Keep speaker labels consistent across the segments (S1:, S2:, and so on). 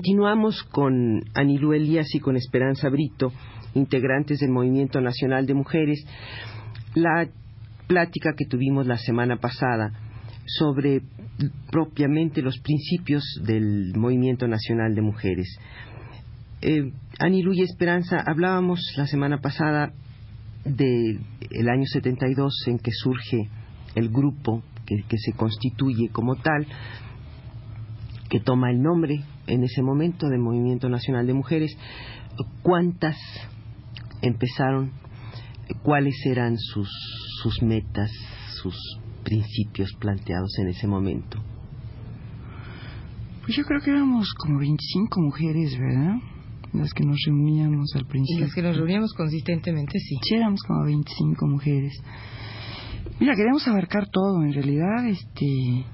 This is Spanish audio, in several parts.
S1: Continuamos con Anilú Elías y con Esperanza Brito, integrantes del Movimiento Nacional de Mujeres. La plática que tuvimos la semana pasada sobre propiamente los principios del Movimiento Nacional de Mujeres. Eh, y Esperanza, hablábamos la semana pasada del año 72 en que surge el grupo que se constituye como tal, que toma el nombre en ese momento del Movimiento Nacional de Mujeres, ¿cuántas empezaron? ¿Cuáles eran sus, sus metas, sus principios planteados en ese momento?
S2: Pues yo creo que éramos como 25 mujeres, ¿verdad? Las que nos reuníamos al principio.
S3: Y las que nos reuníamos consistentemente, sí.
S2: Sí, éramos como 25 mujeres. Mira, queríamos abarcar todo, en realidad, este,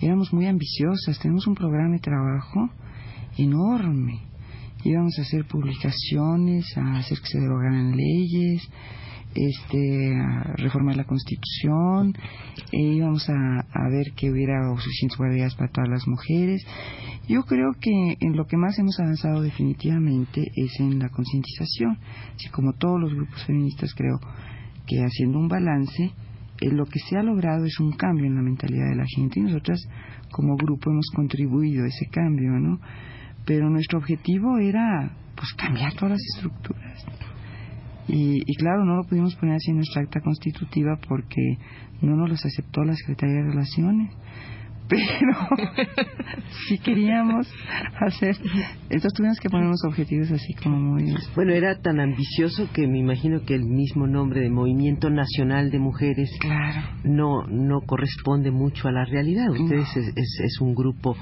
S2: éramos muy ambiciosas, tenemos un programa de trabajo enorme. Íbamos a hacer publicaciones, a hacer que se derogaran leyes, este, a reformar la Constitución, e íbamos a, a ver que hubiera suficientes guardias para todas las mujeres. Yo creo que en lo que más hemos avanzado definitivamente es en la concientización. Así como todos los grupos feministas creo que haciendo un balance, eh, lo que se ha logrado es un cambio en la mentalidad de la gente y nosotras como grupo hemos contribuido a ese cambio, ¿no? Pero nuestro objetivo era pues cambiar todas las estructuras. Y, y, claro, no lo pudimos poner así en nuestra acta constitutiva porque no nos los aceptó la Secretaría de Relaciones. Pero si queríamos hacer, entonces tuvimos que poner unos objetivos así como muy...
S1: Bueno, era tan ambicioso que me imagino que el mismo nombre de Movimiento Nacional de Mujeres
S2: claro.
S1: no, no corresponde mucho a la realidad. Ustedes es, es, es un grupo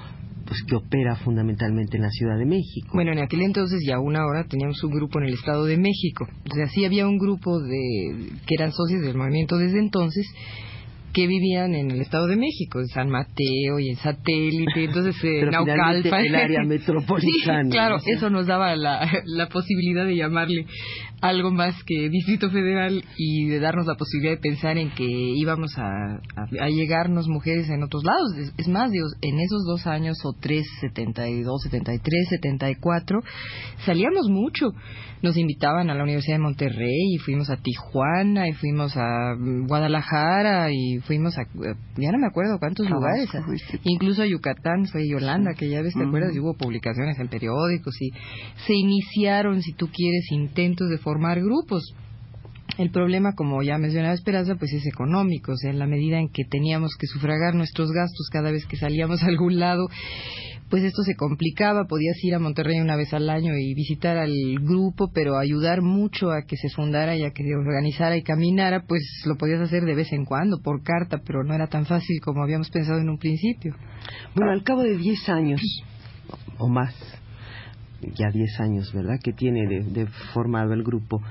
S1: pues que opera fundamentalmente en la Ciudad de México.
S3: Bueno, en aquel entonces y aún ahora teníamos un grupo en el Estado de México. O sea, sí había un grupo de que eran socios del movimiento desde entonces que vivían en el Estado de México, en San Mateo y en Satélite, entonces en Naucalpan.
S1: el área metropolitana.
S3: sí, claro, eso nos daba la, la posibilidad de llamarle algo más que Distrito Federal y de darnos la posibilidad de pensar en que íbamos a, a, llegarnos mujeres en otros lados. Es, es, más, Dios, en esos dos años o tres, 72, 73, 74, salíamos mucho. Nos invitaban a la Universidad de Monterrey y fuimos a Tijuana y fuimos a Guadalajara y fuimos a, ya no me acuerdo cuántos lugares, incluso a Yucatán, fue Yolanda, que ya ves, ¿te acuerdas? Y hubo publicaciones en periódicos y se iniciaron, si tú quieres, intentos de formar grupos. El problema, como ya mencionaba Esperanza, pues es económico, o sea, en la medida en que teníamos que sufragar nuestros gastos cada vez que salíamos a algún lado, pues esto se complicaba, podías ir a Monterrey una vez al año y visitar al grupo, pero ayudar mucho a que se fundara y a que se organizara y caminara, pues lo podías hacer de vez en cuando, por carta, pero no era tan fácil como habíamos pensado en un principio.
S1: Bueno, al cabo de 10 años o más, ya 10 años, ¿verdad?, que tiene de, de formado el grupo,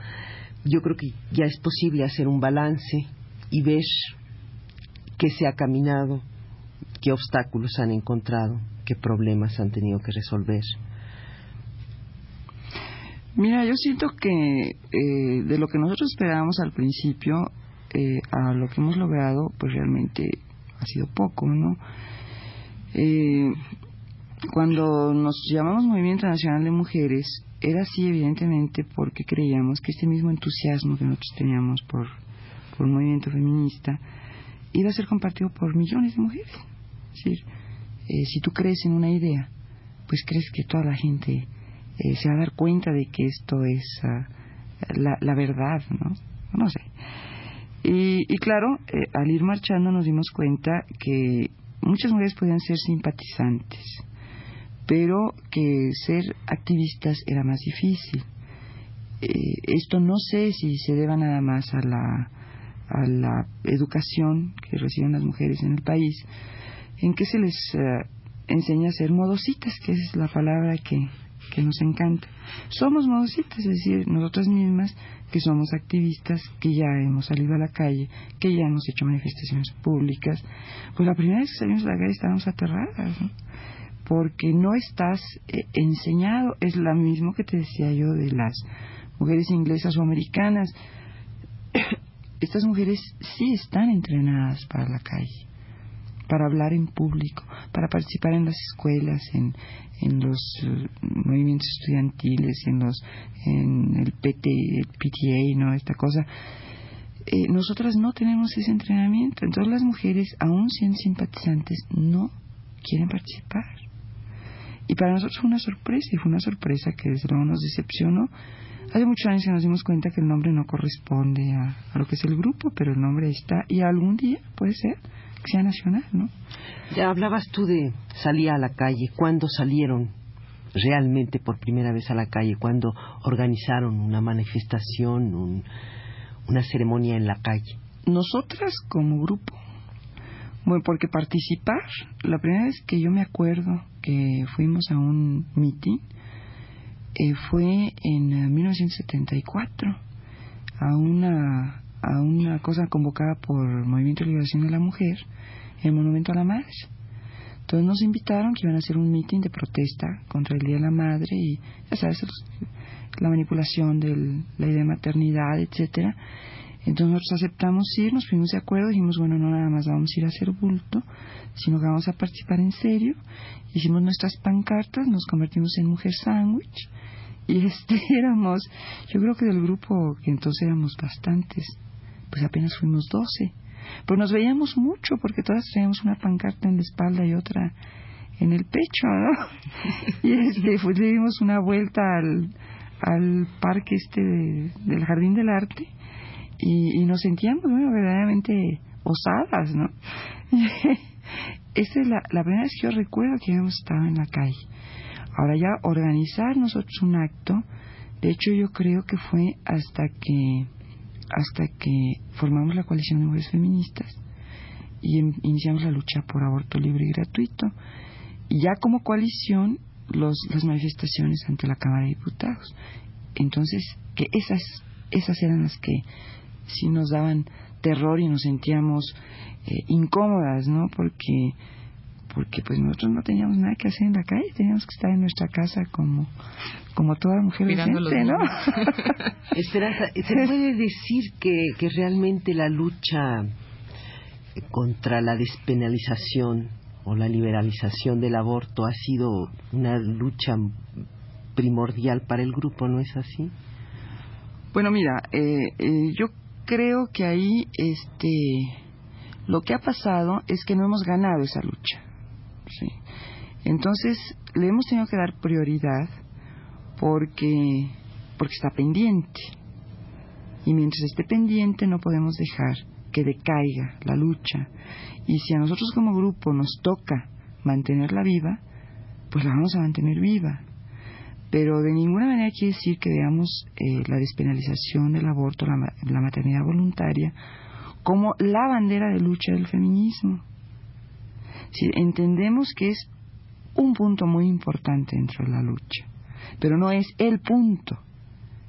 S1: yo creo que ya es posible hacer un balance y ver qué se ha caminado, qué obstáculos han encontrado, qué problemas han tenido que resolver.
S2: Mira, yo siento que eh, de lo que nosotros esperábamos al principio eh, a lo que hemos logrado, pues realmente ha sido poco, ¿no? Eh, cuando nos llamamos Movimiento Nacional de Mujeres, era así evidentemente porque creíamos que este mismo entusiasmo que nosotros teníamos por, por un movimiento feminista iba a ser compartido por millones de mujeres. Es decir, eh, si tú crees en una idea, pues crees que toda la gente eh, se va a dar cuenta de que esto es ah, la, la, verdad, ¿no? No sé. Y, y claro, eh, al ir marchando nos dimos cuenta que muchas mujeres podían ser simpatizantes, pero que ser activistas era más difícil. Eh, esto no sé si se deba nada más a la, a la educación que reciben las mujeres en el país, en que se les uh, enseña a ser modositas, que es la palabra que, que nos encanta. Somos modositas, es decir, nosotras mismas que somos activistas, que ya hemos salido a la calle, que ya hemos hecho manifestaciones públicas. Pues la primera vez que salimos a la calle estábamos aterradas, ¿no? porque no estás eh, enseñado, es lo mismo que te decía yo de las mujeres inglesas o americanas. Estas mujeres sí están entrenadas para la calle para hablar en público, para participar en las escuelas, en, en los uh, movimientos estudiantiles, en los en el PT, el PTA, no esta cosa. Eh, nosotras no tenemos ese entrenamiento, entonces las mujeres, aún siendo simpatizantes, no quieren participar. Y para nosotros fue una sorpresa, y fue una sorpresa que desde luego nos decepcionó. Hace muchos años que nos dimos cuenta que el nombre no corresponde a, lo que es el grupo, pero el nombre está, y algún día puede ser sea nacional, ¿no?
S1: Ya hablabas tú de salir a la calle. ¿Cuándo salieron realmente por primera vez a la calle? ¿Cuándo organizaron una manifestación, un, una ceremonia en la calle?
S2: Nosotras como grupo. Bueno, porque participar, la primera vez que yo me acuerdo que fuimos a un meeting eh, fue en 1974 eh, a una a una cosa convocada por el Movimiento de Liberación de la Mujer, el Monumento a la Madre. Entonces nos invitaron que iban a hacer un mitin de protesta contra el Día de la Madre y, ya sabes, la manipulación de la idea de maternidad, etcétera. Entonces nosotros aceptamos ir, nos fuimos de acuerdo, dijimos, bueno, no nada más vamos a ir a hacer bulto, sino que vamos a participar en serio. Hicimos nuestras pancartas, nos convertimos en mujer sándwich y este éramos, yo creo que del grupo que entonces éramos bastantes, pues apenas fuimos doce. Pero nos veíamos mucho porque todas traíamos una pancarta en la espalda y otra en el pecho, ¿no? y este, pues le dimos una vuelta al, al parque este del Jardín del Arte y, nos sentíamos bueno, verdaderamente osadas, ¿no? Esta es la, la primera vez que yo recuerdo que habíamos estado en la calle. Ahora ya organizar nosotros un acto, de hecho yo creo que fue hasta que hasta que formamos la coalición de mujeres feministas y iniciamos la lucha por aborto libre y gratuito. Y ya como coalición, los, las manifestaciones ante la Cámara de Diputados. Entonces, que esas, esas eran las que sí nos daban terror y nos sentíamos eh, incómodas, ¿no? Porque porque pues nosotros no teníamos nada que hacer en la calle, teníamos que estar en nuestra casa como, como toda mujer decente, ¿no?
S1: Esperanza, ¿se puede decir que, que realmente la lucha contra la despenalización o la liberalización del aborto ha sido una lucha primordial para el grupo, ¿no es así?
S2: Bueno, mira, eh, eh, yo creo que ahí este lo que ha pasado es que no hemos ganado esa lucha. ¿Sí? Entonces, le hemos tenido que dar prioridad porque, porque está pendiente. Y mientras esté pendiente no podemos dejar que decaiga la lucha. Y si a nosotros como grupo nos toca mantenerla viva, pues la vamos a mantener viva. Pero de ninguna manera quiere decir que veamos eh, la despenalización del aborto, la, la maternidad voluntaria, como la bandera de lucha del feminismo. Si entendemos que es un punto muy importante dentro de la lucha, pero no es el punto.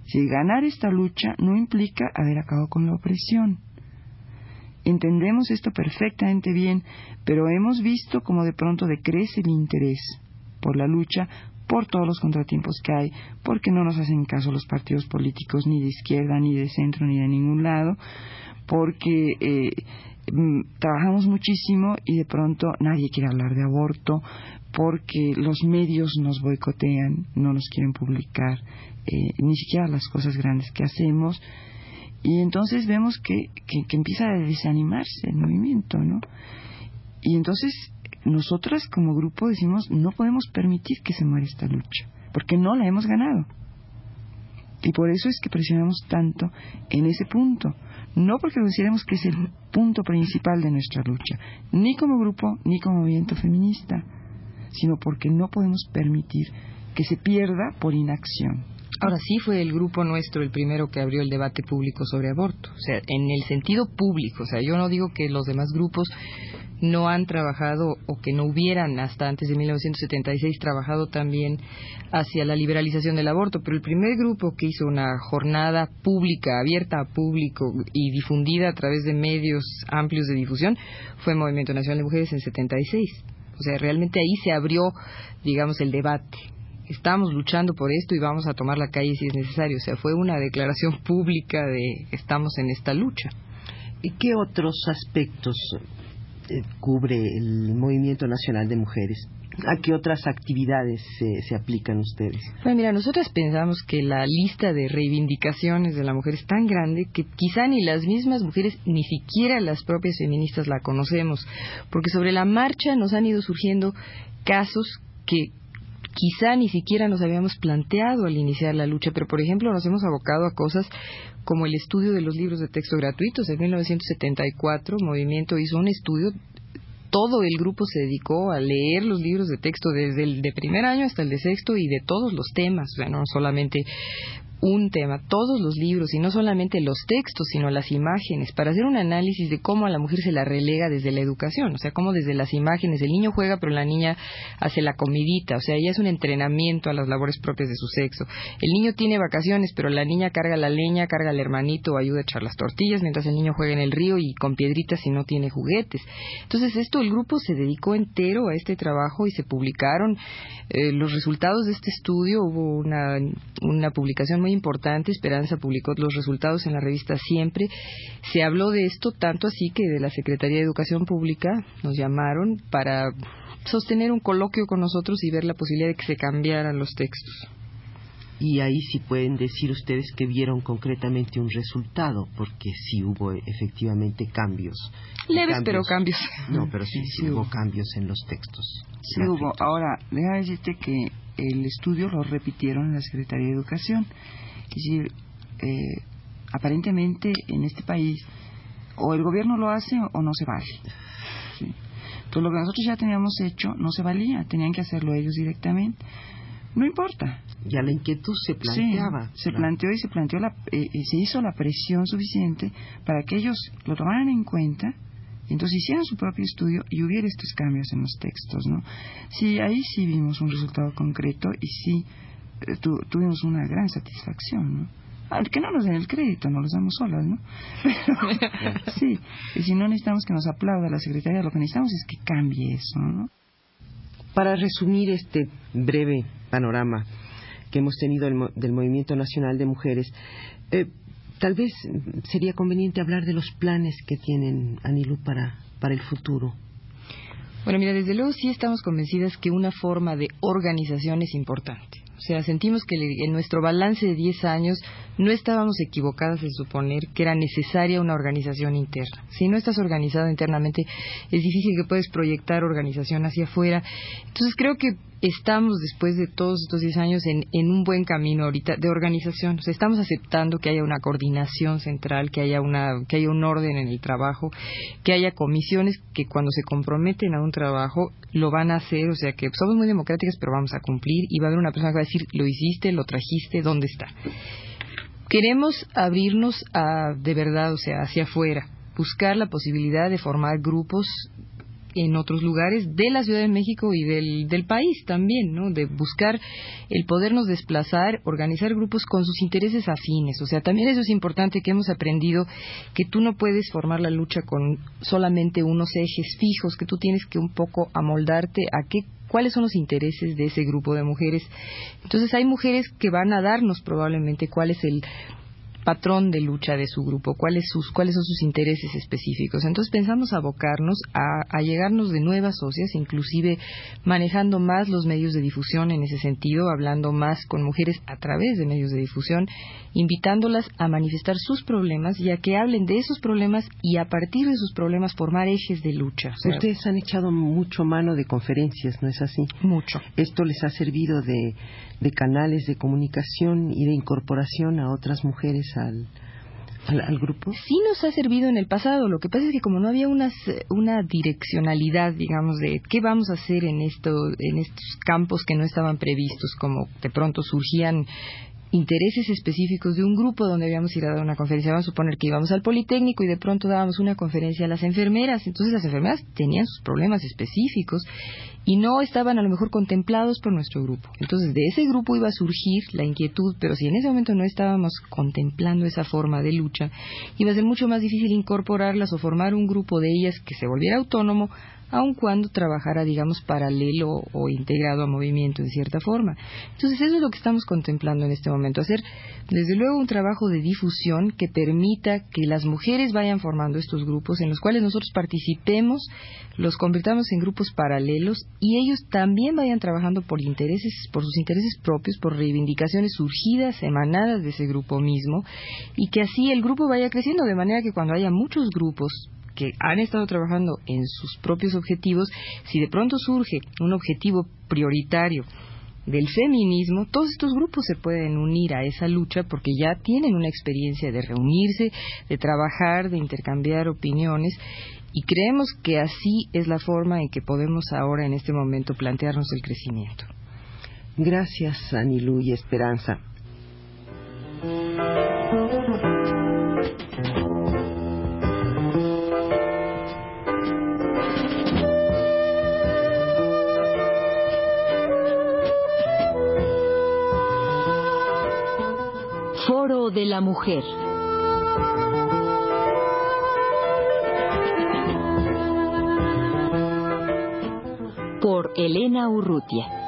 S2: Si ganar esta lucha no implica haber acabado con la opresión. Entendemos esto perfectamente bien, pero hemos visto cómo de pronto decrece el interés por la lucha por todos los contratiempos que hay, porque no nos hacen caso los partidos políticos ni de izquierda, ni de centro, ni de ningún lado, porque eh, Mm, trabajamos muchísimo y de pronto nadie quiere hablar de aborto porque los medios nos boicotean, no nos quieren publicar eh, ni siquiera las cosas grandes que hacemos y entonces vemos que, que, empieza a desanimarse el movimiento, ¿no? Y entonces nosotras como grupo decimos no podemos permitir que se muera esta lucha, porque no la hemos ganado. Y por eso es que presionamos tanto en ese punto. No porque consideremos que es el punto principal de nuestra lucha, ni como grupo, ni como movimiento feminista, sino porque no podemos permitir que se pierda por inacción.
S3: Ahora sí fue el grupo nuestro el primero que abrió el debate público sobre aborto, o sea, en el sentido público, o sea, yo no digo que los demás grupos no han trabajado o que no hubieran hasta antes de 1976 trabajado también hacia la liberalización del aborto, pero el primer grupo que hizo una jornada pública, abierta a público y difundida a través de medios amplios de difusión fue Movimiento Nacional de Mujeres en 76. O sea, realmente ahí se abrió, digamos, el debate. Estamos luchando por esto y vamos a tomar la calle si es necesario. O sea, fue una declaración pública de estamos en esta lucha.
S1: ¿Y qué otros aspectos eh, cubre el Movimiento Nacional de Mujeres? ¿A qué otras actividades se, aplican ustedes?
S3: Bueno, mira, nosotras pensamos que la lista de reivindicaciones de la mujer es tan grande que quizá ni las mismas mujeres, ni siquiera las propias feministas la conocemos, porque sobre la marcha nos han ido surgiendo casos que quizá ni siquiera nos habíamos planteado al iniciar la lucha, pero por ejemplo nos hemos abocado a cosas como el estudio de los libros de texto gratuitos. En 1974, Movimiento hizo un estudio todo el grupo se dedicó a leer los libros de texto desde el de primer año hasta el de sexto y de todos los temas, o sea, no solamente un tema, todos los libros, y no solamente los textos, sino las imágenes, para hacer un análisis de cómo a la mujer se la relega desde la educación, o sea, cómo desde las imágenes el niño juega, pero la niña hace la comidita, o sea, ella es un entrenamiento a las labores propias de su sexo. El niño tiene vacaciones, pero la niña carga la leña, carga al hermanito, ayuda a echar las tortillas, mientras el niño juega en el río y con piedritas y no tiene juguetes. Entonces, esto, el grupo se dedicó entero a este trabajo y se publicaron eh, los resultados de este estudio. Hubo una, una publicación muy importante. Esperanza publicó los resultados en la revista Siempre. Se habló de esto tanto así que de la Secretaría de Educación Pública nos llamaron para sostener un coloquio con nosotros y ver la posibilidad de que se cambiaran los textos.
S1: Y ahí sí pueden decir ustedes que vieron concretamente un resultado, porque sí hubo efectivamente cambios.
S3: Leves, pero cambios.
S1: No, pero sí, sí, hubo cambios en los textos.
S2: Sí hubo. Ahora, déjame decirte que el estudio lo repitieron en la Secretaría de Educación. Es decir, eh, aparentemente en este país o el gobierno lo hace o no se vale. Entonces lo que nosotros ya teníamos hecho no se valía, tenían que hacerlo ellos directamente. No importa.
S1: Ya la inquietud se planteaba.
S2: se planteó y se planteó la, eh, eh, se hizo la presión suficiente para que ellos lo tomaran en cuenta entonces hicieran su propio estudio y hubiera estos cambios en los textos, ¿no? Sí, ahí sí vimos un resultado concreto y sí eh, tuvimos una gran satisfacción, ¿no? Que no nos den el crédito, no los damos solas, ¿no? sí, y si no necesitamos que nos aplauda la Secretaría, lo que necesitamos es que cambie eso, ¿no?
S1: Para resumir este breve panorama que hemos tenido del, Movimiento Nacional de Mujeres, eh, tal vez sería conveniente hablar de los planes que tienen Anilú para, para el futuro.
S3: Bueno, mira, desde luego sí estamos convencidas que una forma de organización es importante. O sea, sentimos que en nuestro balance de 10 años no estábamos equivocadas en suponer que era necesaria una organización interna. Si no estás organizado internamente, es difícil que puedas proyectar organización hacia afuera. Entonces creo que estamos después de todos estos 10 años en, un buen camino ahorita de organización. O sea, estamos aceptando que haya una coordinación central, que haya, una, que haya un orden en el trabajo, que haya comisiones que cuando se comprometen a un trabajo lo van a hacer. O sea, que somos muy democráticas, pero vamos a cumplir y va a haber una persona que va a decir, lo hiciste, lo trajiste, ¿dónde está? Queremos abrirnos a, de verdad, o sea, hacia afuera buscar la posibilidad de formar grupos en otros lugares de la Ciudad de México y del, del país también, ¿no? De buscar el podernos desplazar, organizar grupos con sus intereses afines. O sea, también eso es importante que hemos aprendido que tú no puedes formar la lucha con solamente unos ejes fijos, que tú tienes que un poco amoldarte a qué cuáles son los intereses de ese grupo de mujeres. Entonces hay mujeres que van a darnos probablemente cuál es el patrón de lucha de su grupo, cuáles, sus, cuáles son sus intereses específicos. Entonces pensamos abocarnos a, llegarnos de nuevas socias, inclusive manejando más los medios de difusión en ese sentido, hablando más con mujeres a través de medios de difusión, invitándolas a manifestar sus problemas y a que hablen de esos problemas y a partir de sus problemas formar ejes de lucha.
S1: Ustedes han echado mucho mano de conferencias, ¿no es así?
S3: Mucho.
S1: Esto les ha servido de, de canales de comunicación y de incorporación a otras mujeres al, al, grupo?
S3: Sí nos ha servido en el pasado. Lo que pasa es que como no había una, una direccionalidad, digamos, de qué vamos a hacer en, esto, en estos campos que no estaban previstos, como de pronto surgían intereses específicos de un grupo donde habíamos ido a dar una conferencia. Vamos a suponer que íbamos al Politécnico y de pronto dábamos una conferencia a las enfermeras. Entonces las enfermeras tenían sus problemas específicos y no estaban a lo mejor contemplados por nuestro grupo. Entonces, de ese grupo iba a surgir la inquietud, pero si en ese momento no estábamos contemplando esa forma de lucha, iba a ser mucho más difícil incorporarlas o formar un grupo de ellas que se volviera autónomo aun cuando trabajara, digamos, paralelo o integrado a movimiento en cierta forma. Entonces, eso es lo que estamos contemplando en este momento, hacer desde luego un trabajo de difusión que permita que las mujeres vayan formando estos grupos en los cuales nosotros participemos, los convirtamos en grupos paralelos y ellos también vayan trabajando por intereses, por sus intereses propios, por reivindicaciones surgidas, emanadas de ese grupo mismo, y que así el grupo vaya creciendo de manera que cuando haya muchos grupos que han estado trabajando en sus propios objetivos, si de pronto surge un objetivo prioritario del feminismo, todos estos grupos se pueden unir a esa lucha porque ya tienen una experiencia de reunirse, de trabajar, de intercambiar opiniones y creemos que así es la forma en que podemos ahora en este momento plantearnos el crecimiento.
S1: Gracias, Anilú y Esperanza.
S4: La mujer. Por Elena Urrutia.